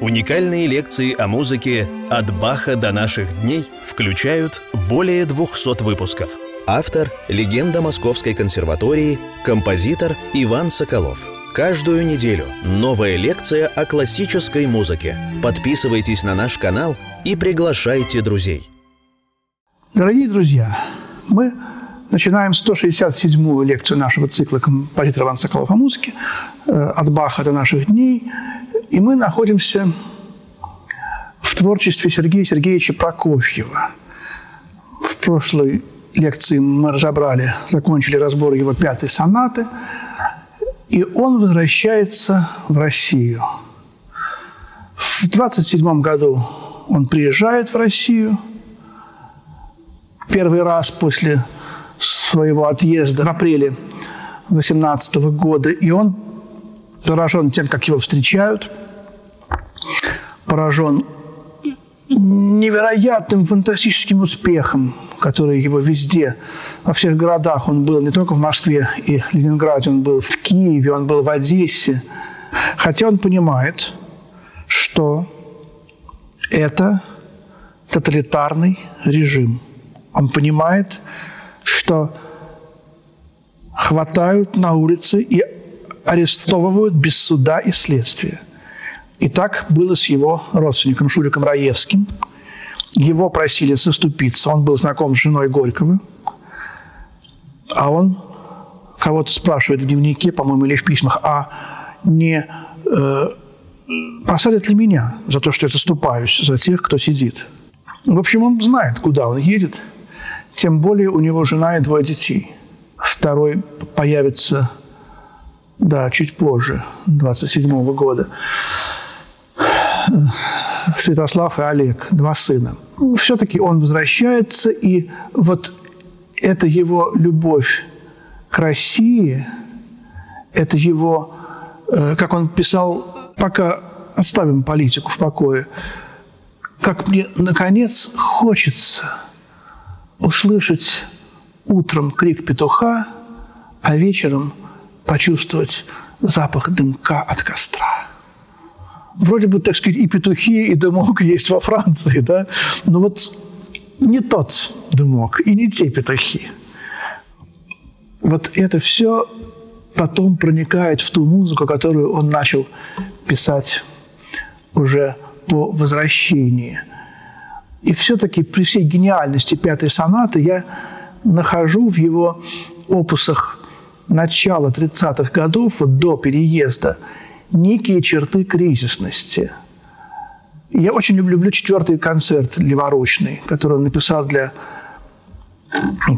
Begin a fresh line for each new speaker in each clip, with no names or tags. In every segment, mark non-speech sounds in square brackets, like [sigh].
Уникальные лекции о музыке «От Баха до наших дней» включают более 200 выпусков. Автор – легенда Московской консерватории, композитор Иван Соколов. Каждую неделю новая лекция о классической музыке. Подписывайтесь на наш канал и приглашайте друзей.
Дорогие друзья, мы начинаем 167-ю лекцию нашего цикла композитора Ивана Соколов о музыке э, «От Баха до наших дней». И мы находимся в творчестве Сергея Сергеевича Прокофьева. В прошлой лекции мы разобрали, закончили разбор его пятой сонаты, и он возвращается в Россию. В 27 году он приезжает в Россию. Первый раз после своего отъезда в апреле 18 года, и он поражен тем, как его встречают, поражен невероятным фантастическим успехом, который его везде, во всех городах он был, не только в Москве и Ленинграде, он был в Киеве, он был в Одессе. Хотя он понимает, что это тоталитарный режим. Он понимает, что хватают на улице и арестовывают без суда и следствия. И так было с его родственником Шуриком Раевским. Его просили заступиться. Он был знаком с женой Горького. А он кого-то спрашивает в дневнике, по-моему, или в письмах, а не э, посадят ли меня за то, что я заступаюсь за тех, кто сидит? В общем, он знает, куда он едет. Тем более у него жена и двое детей. Второй появится да, чуть позже, 27 -го года. Святослав и Олег, два сына. Все-таки он возвращается, и вот это его любовь к России, это его, э, как он писал, пока оставим политику в покое, как мне, наконец, хочется услышать утром крик петуха, а вечером – почувствовать запах дымка от костра. Вроде бы, так сказать, и петухи, и дымок [laughs] есть во Франции, да? Но вот не тот дымок и не те петухи. Вот это все потом проникает в ту музыку, которую он начал писать уже по возвращении. И все-таки при всей гениальности пятой сонаты я нахожу в его опусах начала 30-х годов, вот до переезда, некие черты кризисности. Я очень люблю четвертый концерт леворучный, который он написал для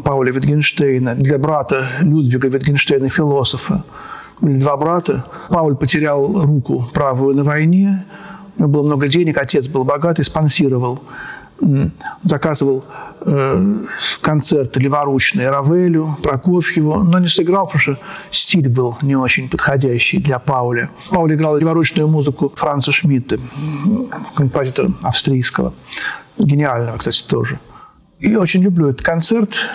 Пауля Витгенштейна, для брата Людвига Витгенштейна, философа. Были два брата. Пауль потерял руку правую на войне, у него было много денег, отец был богатый, спонсировал заказывал э, концерты леворучные Равелю, Прокофьеву, но не сыграл, потому что стиль был не очень подходящий для Пауля. Пауль играл леворучную музыку Франца Шмидта, композитора австрийского, гениального, кстати, тоже. И очень люблю этот концерт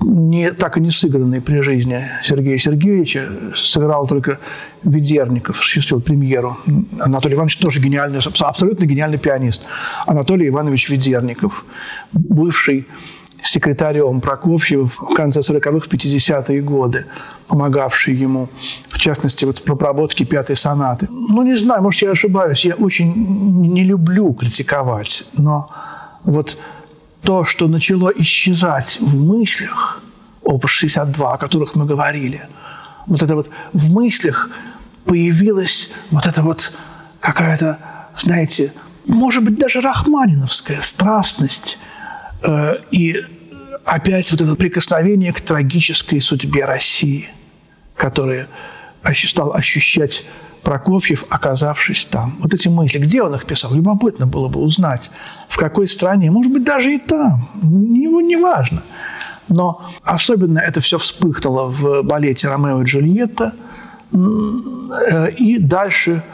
не, так и не сыгранный при жизни Сергея Сергеевича. Сыграл только Ведерников, осуществил премьеру. Анатолий Иванович тоже гениальный, абсолютно гениальный пианист. Анатолий Иванович Ведерников, бывший секретарем Прокофьева в конце 40-х, 50-е годы, помогавший ему, в частности, вот в проработке пятой сонаты. Ну, не знаю, может, я ошибаюсь, я очень не люблю критиковать, но вот то, что начало исчезать в мыслях, опус 62, о которых мы говорили, вот это вот в мыслях появилась вот эта вот какая-то, знаете, может быть, даже рахманиновская страстность э, и опять вот это прикосновение к трагической судьбе России, которое стал ощущать Прокофьев, оказавшись там. Вот эти мысли, где он их писал, любопытно было бы узнать, в какой стране, может быть, даже и там, ему не важно. Но особенно это все вспыхнуло в балете «Ромео и Джульетта», и дальше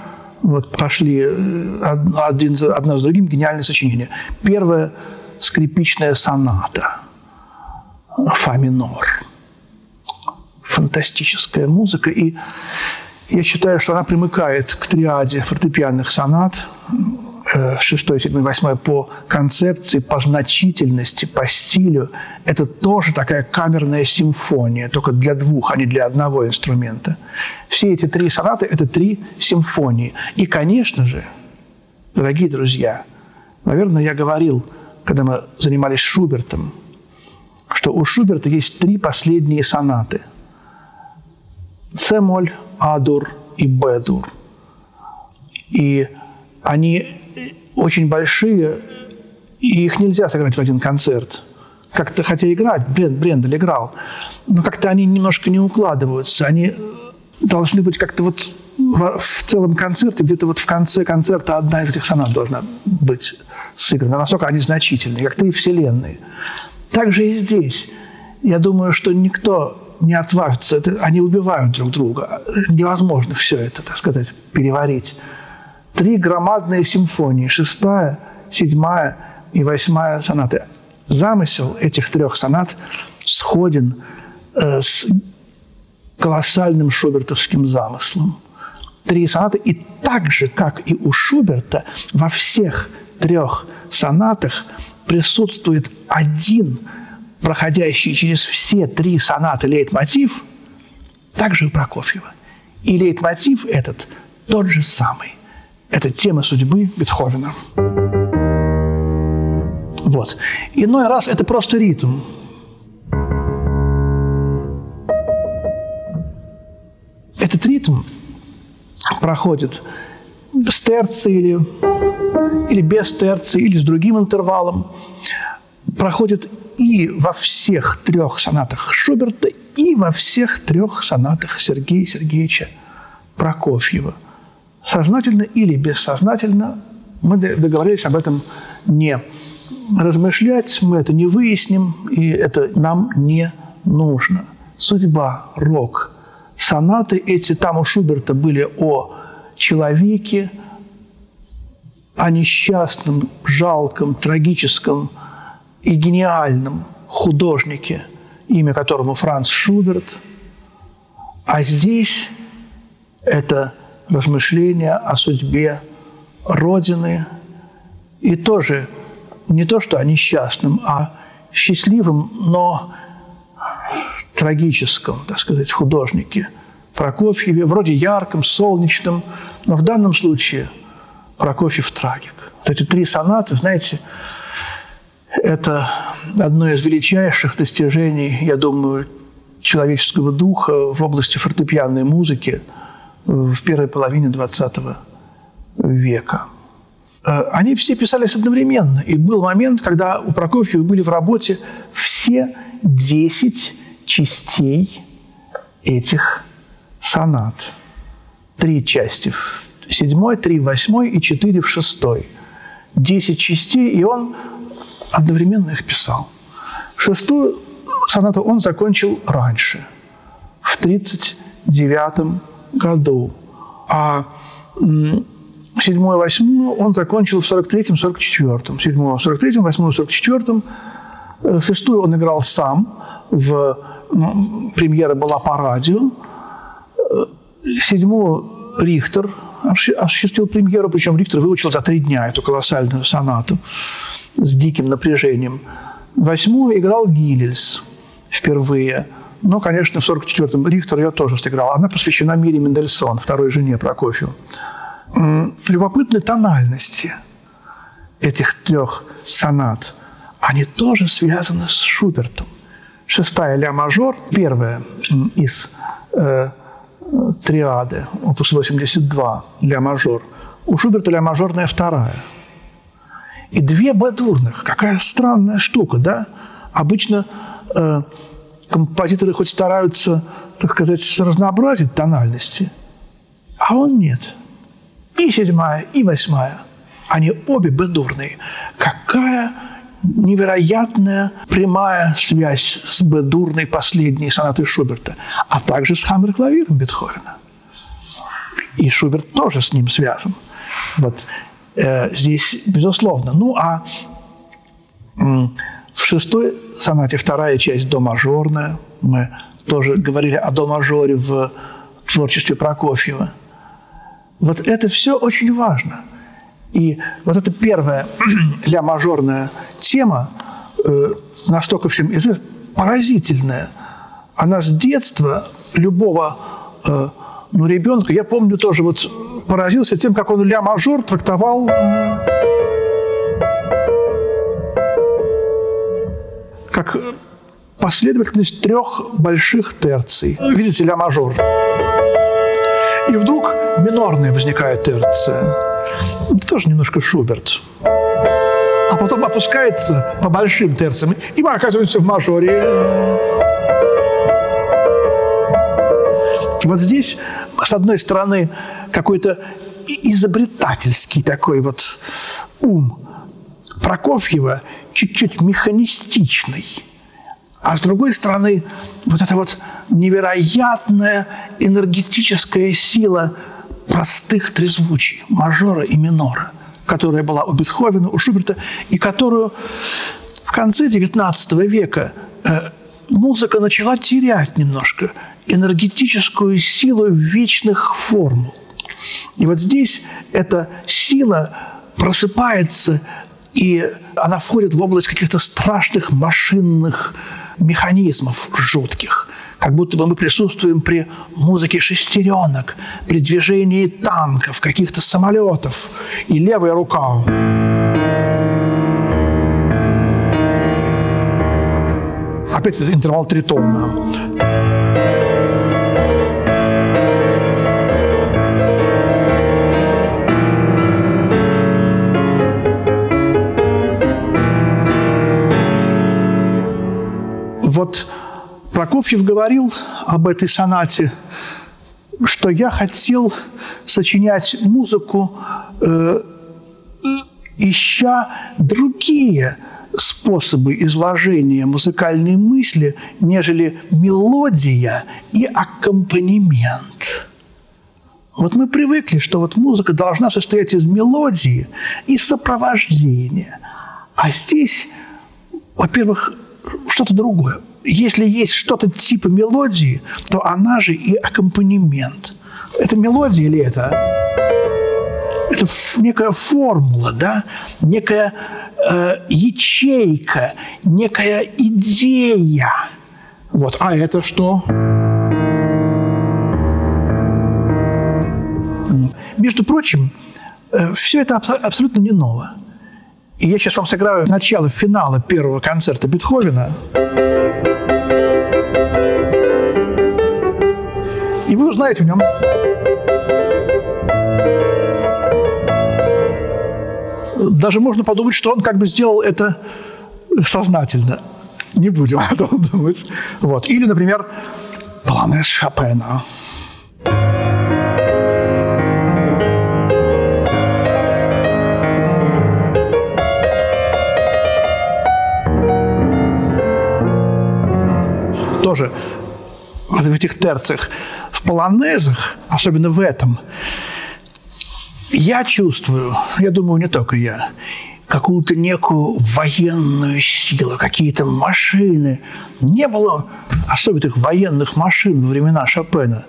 вот пошли э, один, одно за другим гениальные сочинения. Первая скрипичная соната «Фа минор». Фантастическая музыка. И Я считаю, что она примыкает к триаде фортепианных сонат, 6, 7, 8 по концепции, по значительности, по стилю. Это тоже такая камерная симфония, только для двух, а не для одного инструмента. Все эти три сонаты – это три симфонии. И, конечно же, дорогие друзья, наверное, я говорил, когда мы занимались Шубертом, что у Шуберта есть три последние сонаты – С-моль, А-дур и Б-дур. И они очень большие, и их нельзя сыграть в один концерт. Как-то, хотя играть, Брен, Брендель играл, но как-то они немножко не укладываются. Они должны быть как-то вот в, целом концерте, где-то вот в конце концерта одна из этих сонат должна быть сыграна. Настолько они значительные, как три вселенные. Так же и здесь. Я думаю, что никто не отважится. Это, они убивают друг друга. Невозможно все это, так сказать, переварить три громадные симфонии, шестая, седьмая и восьмая сонаты. Замысел этих трех сонат сходен э, с колоссальным шубертовским замыслом. Три сонаты, и так же, как и у Шуберта, во всех трех сонатах присутствует один проходящий через все три сонаты лейтмотив, также и у Прокофьева. И лейтмотив этот тот же самый. Это тема судьбы Бетховена. Вот. Иной раз это просто ритм. Этот ритм проходит с терцией или, или без терции, или с другим интервалом. Проходит и во всех трех сонатах Шуберта, и во всех трех сонатах Сергея Сергеевича Прокофьева – сознательно или бессознательно, мы договорились об этом не размышлять, мы это не выясним, и это нам не нужно. Судьба, рок, сонаты эти там у Шуберта были о человеке, о несчастном, жалком, трагическом и гениальном художнике, имя которому Франц Шуберт. А здесь это размышления о судьбе Родины и тоже не то, что о несчастном, а счастливом, но трагическом, так сказать, художнике Прокофьеве, вроде ярком, солнечном, но в данном случае Прокофьев трагик. Вот эти три сонаты, знаете, это одно из величайших достижений, я думаю, человеческого духа в области фортепианной музыки – в первой половине XX века. Э, они все писались одновременно. И был момент, когда у Прокофьева были в работе все 10 частей этих сонат. Три части в седьмой, три в восьмой и четыре в шестой. Десять частей, и он одновременно их писал. Шестую сонату он закончил раньше, в 1939 году. А седьмую, восьмую он закончил в 43-м, 44-м. Седьмую в 43-м, восьмую в 44-м. Э, шестую он играл сам. В, ну, премьера была по радио. Э, седьмую Рихтер осуществил премьеру, причем Рихтер выучил за три дня эту колоссальную сонату с диким напряжением. Восьмую играл Гиллельс впервые – но, конечно, в 44-м Рихтер ее тоже сыграл. Она посвящена Мире Мендельсон, второй жене Прокофью. Любопытны тональности этих трех сонат. Они тоже связаны с Шубертом. Шестая ля-мажор, первая из э, триады, опус 82, ля-мажор. У Шуберта ля-мажорная вторая. И две бадурных. Какая странная штука, да? Обычно э, композиторы хоть стараются, так сказать, разнообразить тональности, а он нет. И седьмая, и восьмая. Они обе бедурные. Какая невероятная прямая связь с бедурной последней сонатой Шуберта, а также с хаммер-клавиром Бетховена. И Шуберт тоже с ним связан. Вот э, здесь, безусловно. Ну, а в шестой сонате вторая часть до мажорная. Мы тоже говорили о до мажоре в творчестве Прокофьева. Вот это все очень важно. И вот эта первая [clears throat] ля-мажорная тема э, настолько всем известна, поразительная. Она с детства любого э, ну, ребенка, я помню тоже, вот поразился тем, как он ля-мажор трактовал как последовательность трех больших терций. Видите, ля-мажор. И вдруг минорная возникает терция. Это тоже немножко Шуберт. А потом опускается по большим терциям, и мы оказываемся в мажоре. Вот здесь, с одной стороны, какой-то изобретательский такой вот ум Прокофьева, чуть-чуть механистичный – а с другой стороны, вот эта вот невероятная энергетическая сила простых трезвучий, мажора и минора, которая была у Бетховена, у Шуберта, и которую в конце XIX века э, музыка начала терять немножко энергетическую силу вечных формул. И вот здесь эта сила просыпается, и она входит в область каких-то страшных машинных механизмов жутких, как будто бы мы присутствуем при музыке шестеренок, при движении танков, каких-то самолетов, и левая рука. Опять этот интервал тритона. Вот Прокофьев говорил об этой сонате, что я хотел сочинять музыку, э, ища другие способы изложения музыкальной мысли, нежели мелодия и аккомпанемент. Вот мы привыкли, что вот музыка должна состоять из мелодии и сопровождения. А здесь, во-первых, что-то другое. Если есть что-то типа мелодии, то она же и аккомпанемент. Это мелодия или это? Это некая формула, да? некая э, ячейка, некая идея. Вот. А это что? Между прочим, э, все это абсолютно не новое. И я сейчас вам сыграю начало финала первого концерта Бетховена. И вы узнаете в нем даже можно подумать, что он как бы сделал это сознательно. Не будем [laughs] о том думать. Вот. Или, например, Полонез Шопена. Тоже в этих терциях, в полонезах, особенно в этом, я чувствую, я думаю, не только я, какую-то некую военную силу, какие-то машины. Не было особенных военных машин во времена Шопена.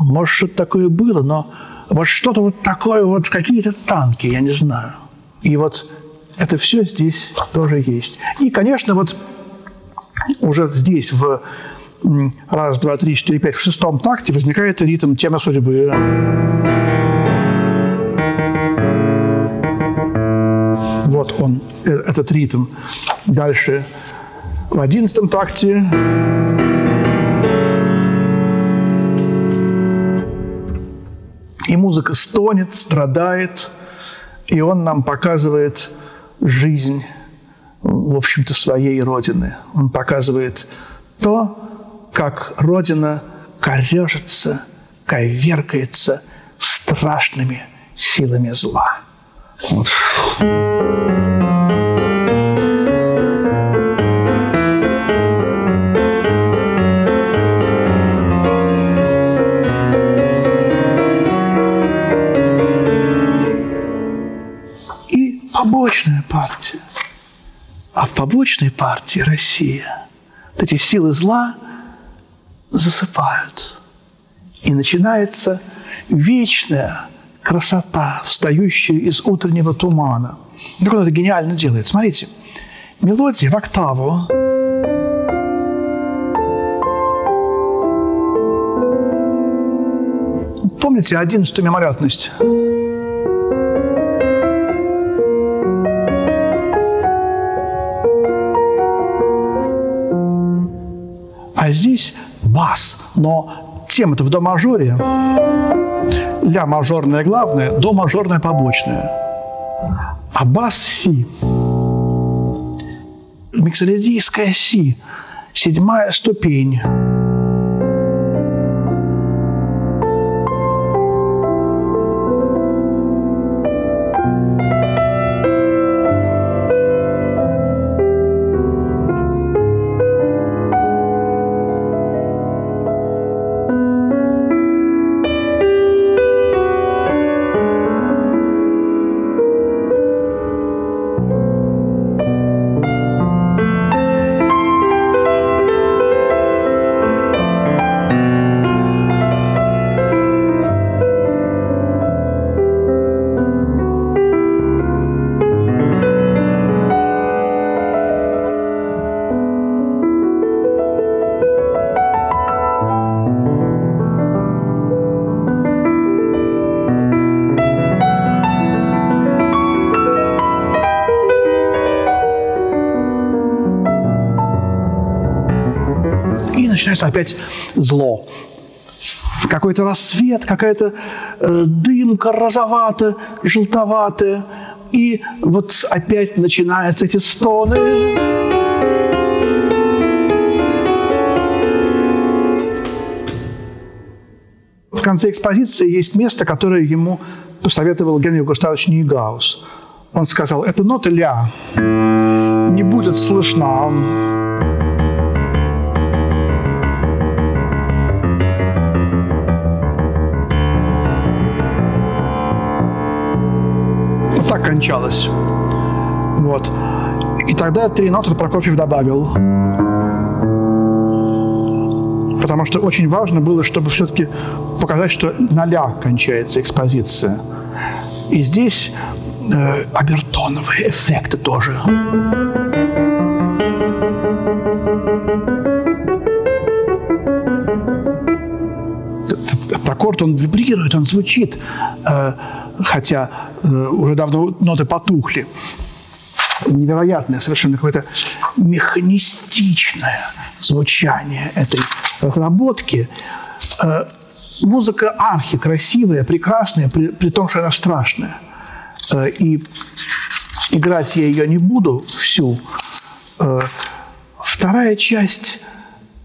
Может, что-то такое было, но вот что-то вот такое, вот какие-то танки, я не знаю. И вот это все здесь тоже есть. И, конечно, вот уже здесь в раз, два, три, четыре, пять, в шестом такте возникает ритм тема судьбы. Вот он, э, этот ритм. Дальше в одиннадцатом такте и музыка стонет, страдает, и он нам показывает жизнь в общем-то, своей Родины. Он показывает то, как Родина корежится, коверкается страшными силами зла. Вот. И побочная партия – а в побочной партии Россия эти силы зла засыпают. И начинается вечная красота, встающая из утреннего тумана. Как он это гениально делает. Смотрите, мелодия в октаву. Помните одиннадцатую мемориальность? А здесь бас, но тема-то в до мажоре. Ля мажорная главная, до мажорная побочная. А бас си. Миксолидийская си. Седьмая ступень. Начинается опять зло. Какой-то рассвет, какая-то э, дымка розоватая, желтоватая. И вот опять начинаются эти стоны. В конце экспозиции есть место, которое ему посоветовал Генрих Густавович Нейгаус. Он сказал, эта нота ля не будет слышна кончалось. Вот. И тогда три ноты Прокофьев добавил. Потому что очень важно было, чтобы все-таки показать, что на ля кончается экспозиция. И здесь э, обертоновые эффекты тоже. Этот аккорд, он вибрирует, он звучит. Хотя э, уже давно ноты потухли. Невероятное совершенно какое-то механистичное звучание этой разработки. Э, музыка архи красивая, прекрасная, при, при том, что она страшная. Э, и играть я ее не буду всю. Вторая часть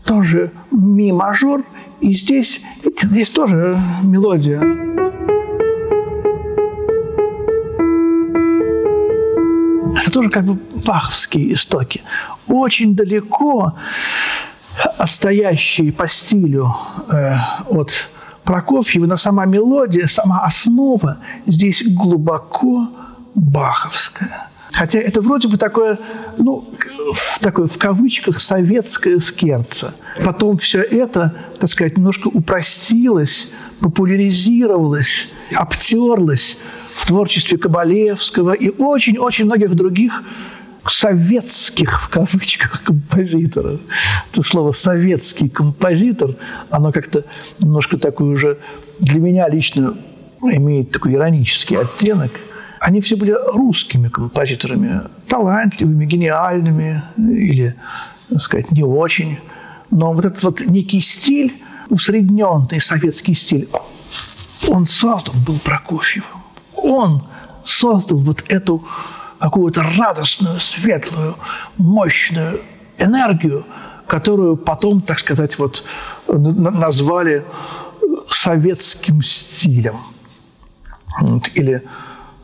тоже ми мажор, и здесь, здесь тоже мелодия. Это тоже как бы баховские истоки. Очень далеко отстоящие по стилю э, от Прокофьева, но сама мелодия, сама основа здесь глубоко баховская. Хотя это вроде бы такое, ну, в, такое в кавычках советское скерце. Потом все это, так сказать, немножко упростилось, популяризировалось, обтерлось в творчестве Кабалевского и очень-очень многих других советских, в кавычках, композиторов. Это слово «советский композитор», оно как-то немножко такой уже для меня лично имеет такой иронический оттенок. Они все были русскими композиторами, талантливыми, гениальными или, так сказать, не очень. Но вот этот вот некий стиль, усредненный советский стиль, он создан был Прокофьевым он создал вот эту какую-то радостную, светлую, мощную энергию, которую потом, так сказать, вот назвали советским стилем. Или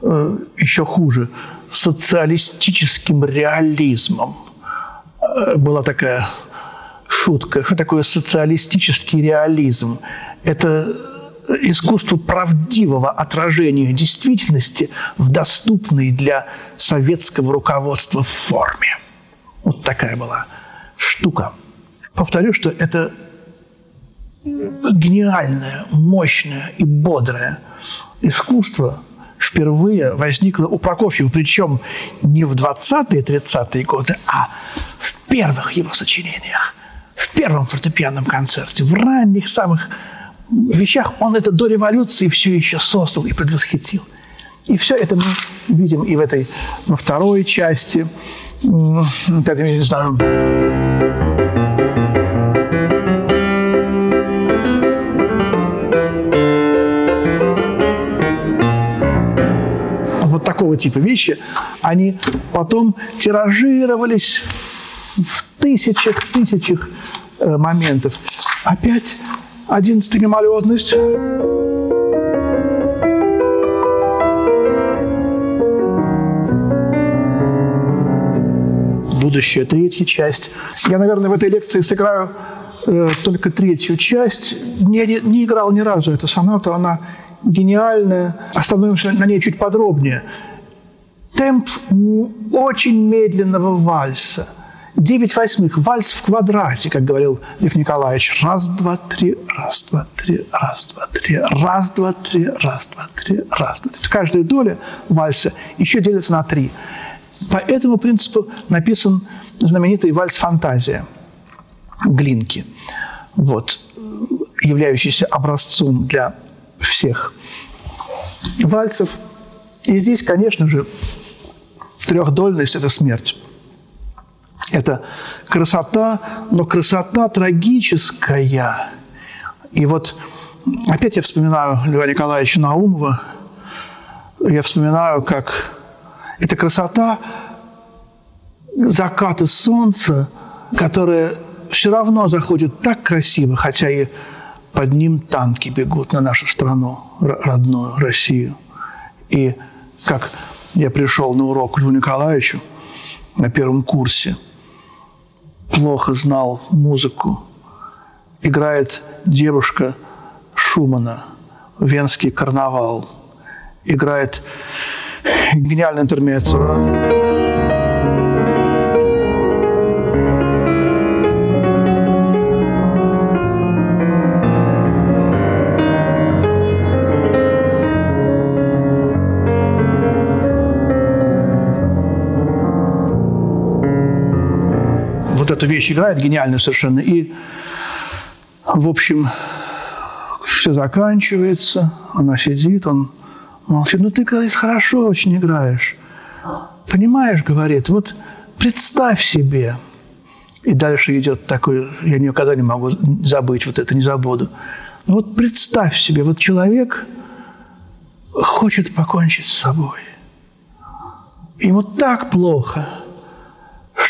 э, еще хуже, социалистическим реализмом. Э, была такая шутка. Что такое социалистический реализм? Это искусство правдивого отражения действительности в доступной для советского руководства форме. Вот такая была штука. Повторю, что это гениальное, мощное и бодрое искусство впервые возникло у Прокофьева, причем не в 20-е, 30-е годы, а в первых его сочинениях, в первом фортепианном концерте, в ранних самых вещах он это до революции все еще создал и предвосхитил. И все это мы видим и в этой, во второй части, как я не знаю, вот такого типа вещи, они потом тиражировались в тысячах, тысячах э, моментов. Опять одиннадцатая мимолетность. будущее, третья часть. Я, наверное, в этой лекции сыграю э, только третью часть. Не, не играл ни разу эту сонату, она гениальная. Остановимся на ней чуть подробнее. Темп очень медленного вальса. Девять восьмых. Вальс в квадрате, как говорил Лев Николаевич. Раз, два, три, раз, два, три, раз, два, три, раз, два, три, раз, два, три, раз, два, три. Каждая доля вальса еще делится на три. По этому принципу написан знаменитый вальс «Фантазия» Глинки, вот, являющийся образцом для всех вальсов. И здесь, конечно же, трехдольность – это смерть. Это красота, но красота трагическая. И вот опять я вспоминаю Льва Николаевича Наумова, я вспоминаю, как эта красота заката солнца, которое все равно заходит так красиво, хотя и под ним танки бегут на нашу страну, родную Россию. И как я пришел на урок Льву Николаевичу на первом курсе, плохо знал музыку, играет девушка Шумана, Венский карнавал, играет гениальная интермеццо. Эту вещь играет гениальную совершенно. И, в общем, все заканчивается, она сидит, он молчит. Ну, ты, говорит, хорошо очень играешь. Понимаешь, говорит, вот представь себе, и дальше идет такой, я никогда не могу забыть, вот это не забуду. Ну вот представь себе, вот человек хочет покончить с собой. Ему так плохо –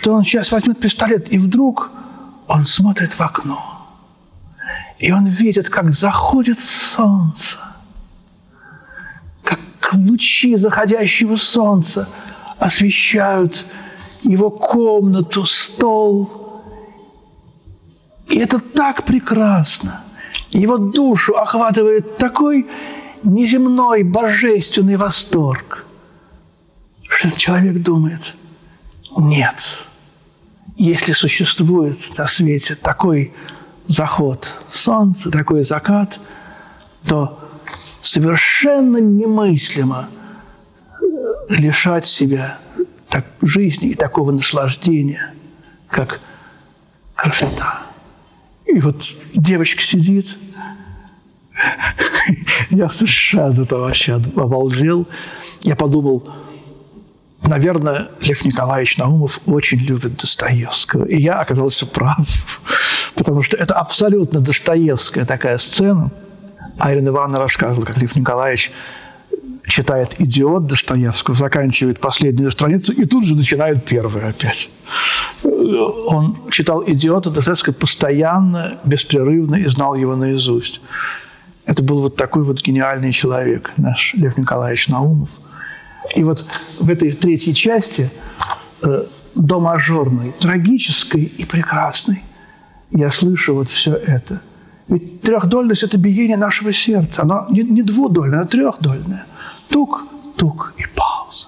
что он сейчас возьмет пистолет, и вдруг он смотрит в окно. И он видит, как заходит солнце, как лучи заходящего солнца освещают его комнату, стол. И это так прекрасно. Его душу охватывает такой неземной, божественный восторг, что человек думает, нет – если существует на свете такой заход солнца, такой закат, то совершенно немыслимо лишать себя так, жизни и такого наслаждения, как красота. И вот девочка сидит, [laughs] я совершенно это вообще обалдел. Я подумал, Наверное, Лев Николаевич Наумов очень любит Достоевского. И я оказался прав, [laughs] потому что это абсолютно Достоевская такая сцена. Айрина Ивановна рассказывала, как Лев Николаевич читает «Идиот» Достоевского, заканчивает последнюю страницу и тут же начинает первую опять. Он читал «Идиота» Достоевского постоянно, беспрерывно и знал его наизусть. Это был вот такой вот гениальный человек, наш Лев Николаевич Наумов – и вот в этой третьей части э, до мажорной, трагической и прекрасной, я слышу вот все это. Ведь трехдольность – это биение нашего сердца. Оно не, не двудольное, а трехдольное. Тук, тук и пауза.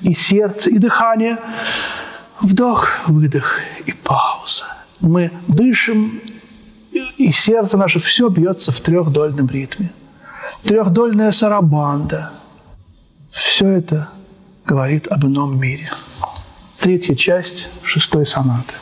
И сердце, и дыхание. Вдох, выдох и пауза. Мы дышим И сердце наше все бьется в трехдольном ритме. Трехдольная сарабанда. Все это говорит об ином мире. Третья часть шестой сонаты.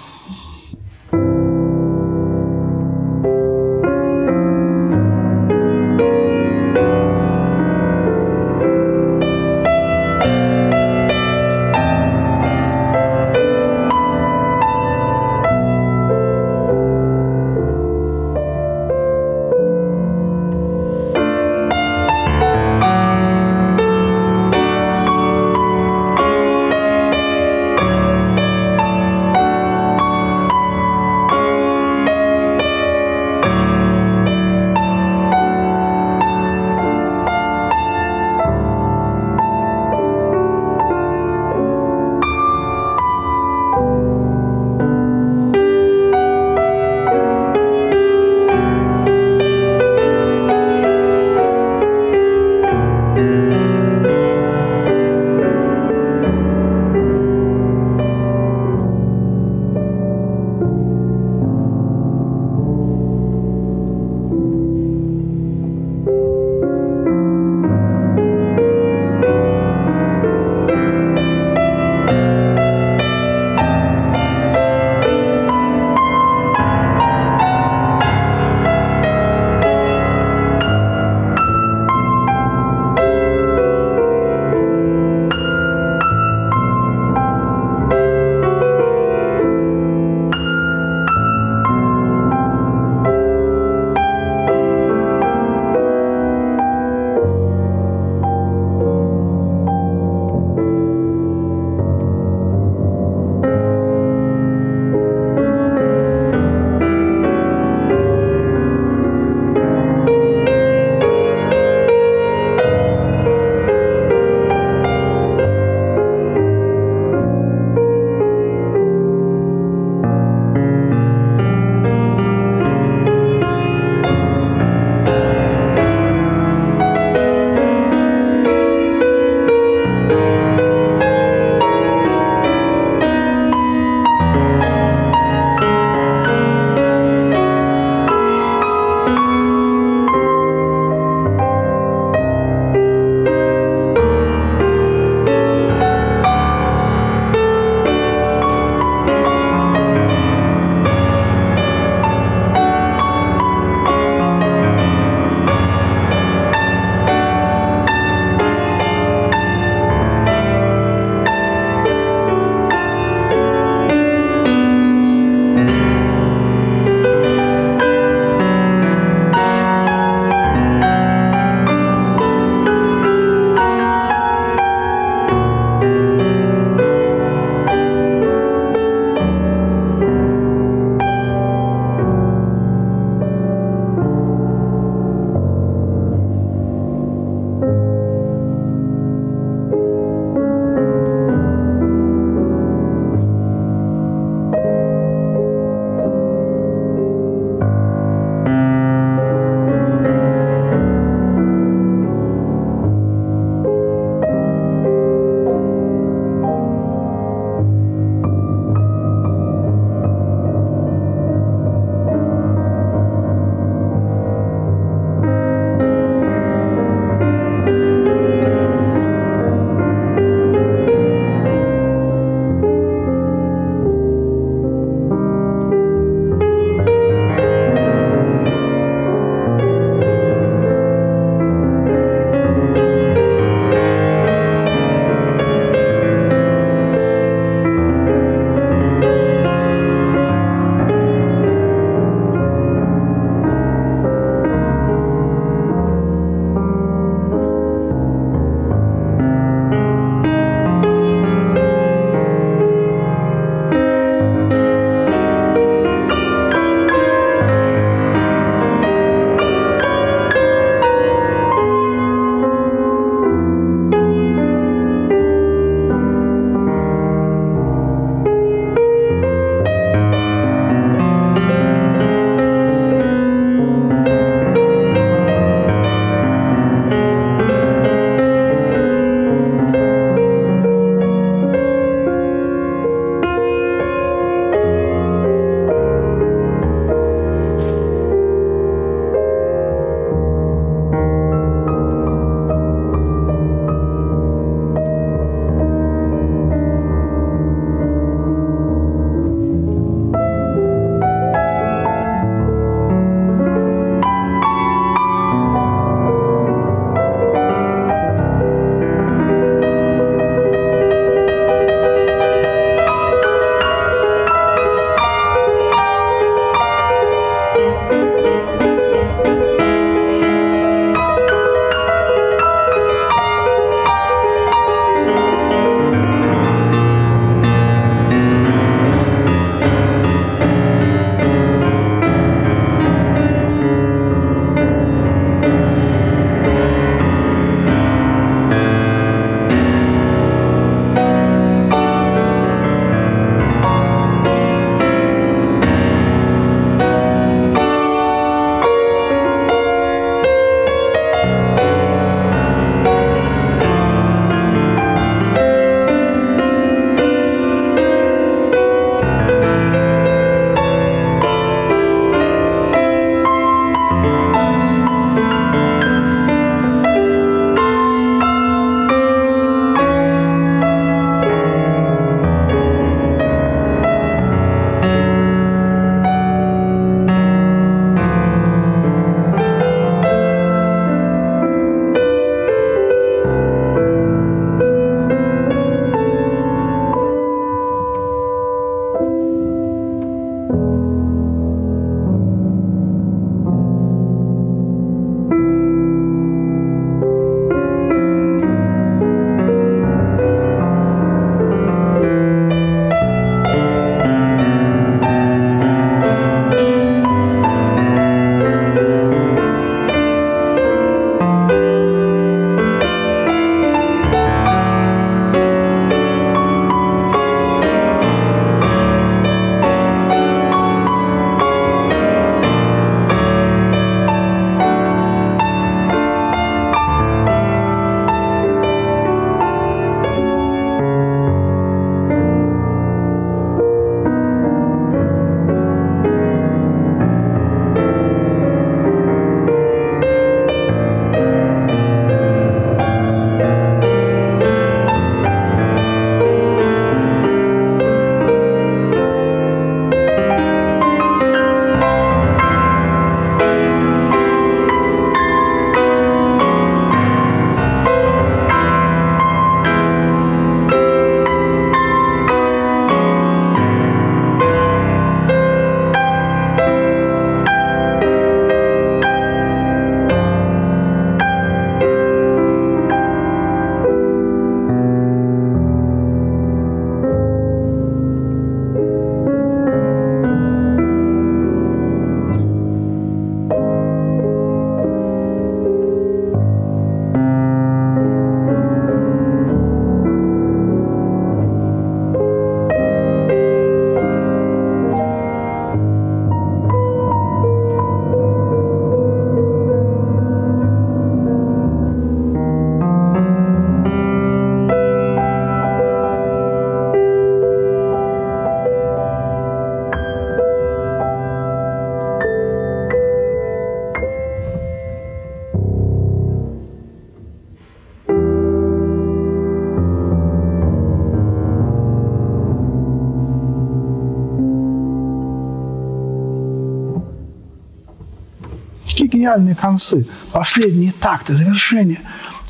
Гениальные концы, последние такты, завершения.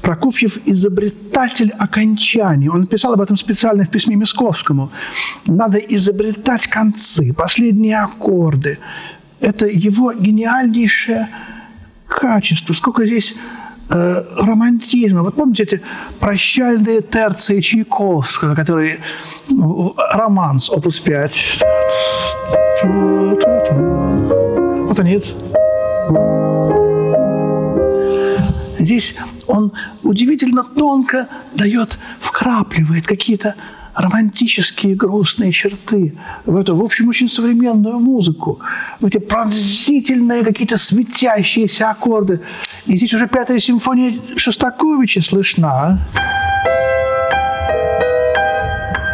Прокофьев – изобретатель окончаний. Он написал об этом специально в письме Московскому. Надо изобретать концы, последние аккорды. Это его гениальнейшее качество. Сколько здесь э, романтизма. Вот помните эти прощальные терции Чайковского, которые романс, опус 5. Вот они. Здесь он удивительно тонко дает, вкрапливает какие-то романтические грустные черты в эту, в общем, очень современную музыку, в эти пронзительные какие-то светящиеся аккорды. И здесь уже пятая симфония Шостаковича слышна.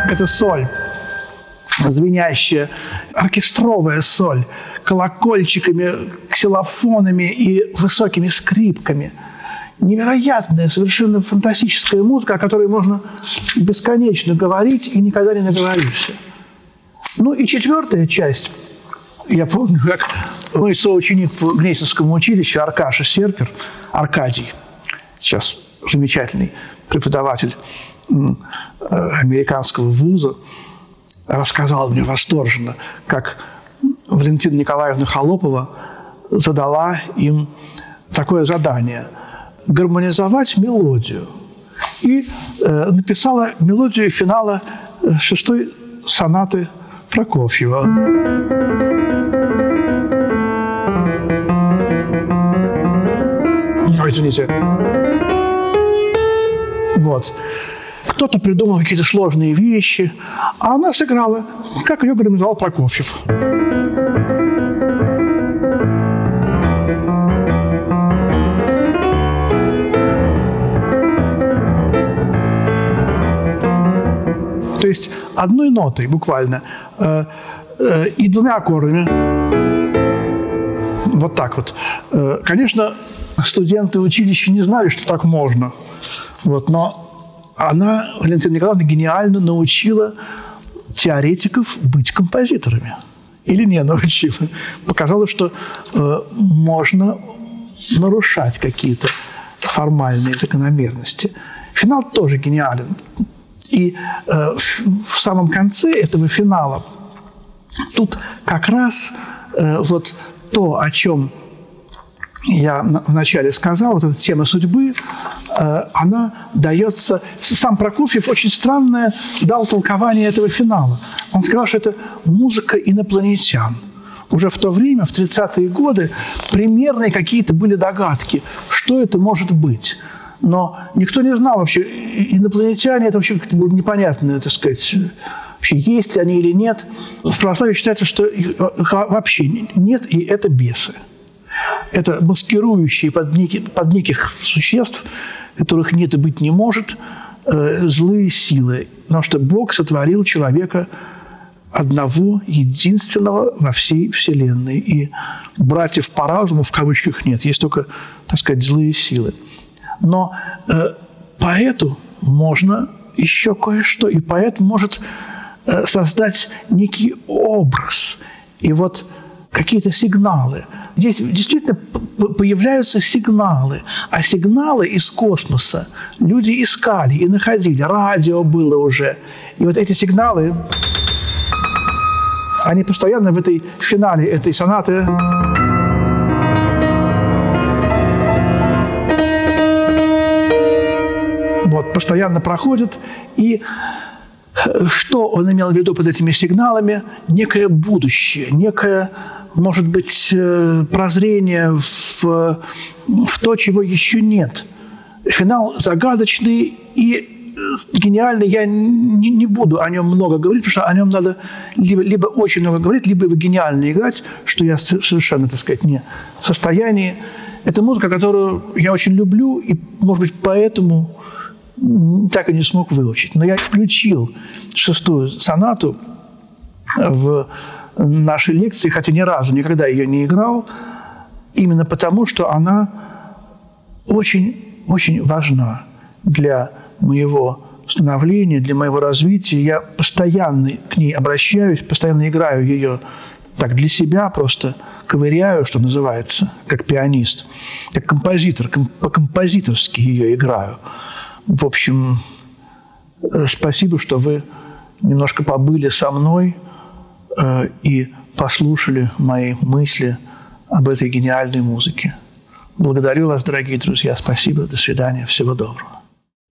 Это соль, звенящая, оркестровая соль, колокольчиками, ксилофонами и высокими скрипками – невероятная, совершенно фантастическая музыка, о которой можно бесконечно говорить и никогда не наговоришься. Ну и четвертая часть. Я помню, как мой соученик по Гнесинскому училищу Аркаша Серпер, Аркадий, сейчас замечательный преподаватель американского вуза, рассказал мне восторженно, как Валентина Николаевна Холопова задала им такое задание – гармонизовать мелодию. И э, написала мелодию финала э, шестой сонаты Прокофьева. Ой, извините. Вот. Кто-то придумал какие-то сложные вещи, а она сыграла, как ее гармонизовал Прокофьев. То есть одной нотой буквально э, э, и двумя аккордами. Вот так вот. Э, конечно, студенты училища не знали, что так можно. Вот, но она, Валентина Николаевна, гениально научила теоретиков быть композиторами. Или не научила. Показала, что э, можно нарушать какие-то формальные закономерности. Финал тоже гениален. И э, в самом конце этого финала тут как раз э, вот то, о чем я вначале сказал, вот эта тема судьбы, э, она дается... Сам Прокофьев очень странное дал толкование этого финала. Он сказал, что это музыка инопланетян. Уже в то время, в 30-е годы, примерные какие-то были догадки, что это может быть – но никто не знал вообще, инопланетяне, это вообще было непонятно, так сказать, вообще есть ли они или нет. В православии считается, что их вообще нет, и это бесы. Это маскирующие под, неки, под неких существ, которых нет и быть не может, э, злые силы. Потому что Бог сотворил человека одного, единственного во всей Вселенной. И братьев по разуму, в кавычках, нет. Есть только, так сказать, злые силы. Но э, поэту можно еще кое-что, и поэт может э, создать некий образ и вот какие-то сигналы. Здесь действительно появляются сигналы, а сигналы из космоса люди искали и находили. Радио было уже. И вот эти сигналы, они постоянно в этой финале этой сонаты постоянно проходит. И э, что он имел в виду под этими сигналами? Некое будущее, некое, может быть, э, прозрение в, в то, чего еще нет. Финал загадочный и э, гениальный. Я не, не буду о нем много говорить, потому что о нем надо либо, либо очень много говорить, либо его гениально играть, что я совершенно, так сказать, не в состоянии. Это музыка, которую я очень люблю, и, может быть, поэтому так и не смог выучить. Но я включил шестую сонату в нашей лекции, хотя ни разу никогда ее не играл, именно потому, что она очень, очень важна для моего становления, для моего развития. Я постоянно к ней обращаюсь, постоянно играю ее так для себя просто ковыряю, что называется, как пианист, как композитор, по-композиторски ее играю. В общем, э, спасибо, что вы немножко побыли со мной э, и послушали мои мысли об этой гениальной музыке. Благодарю вас, дорогие друзья. Спасибо. До свидания. Всего доброго.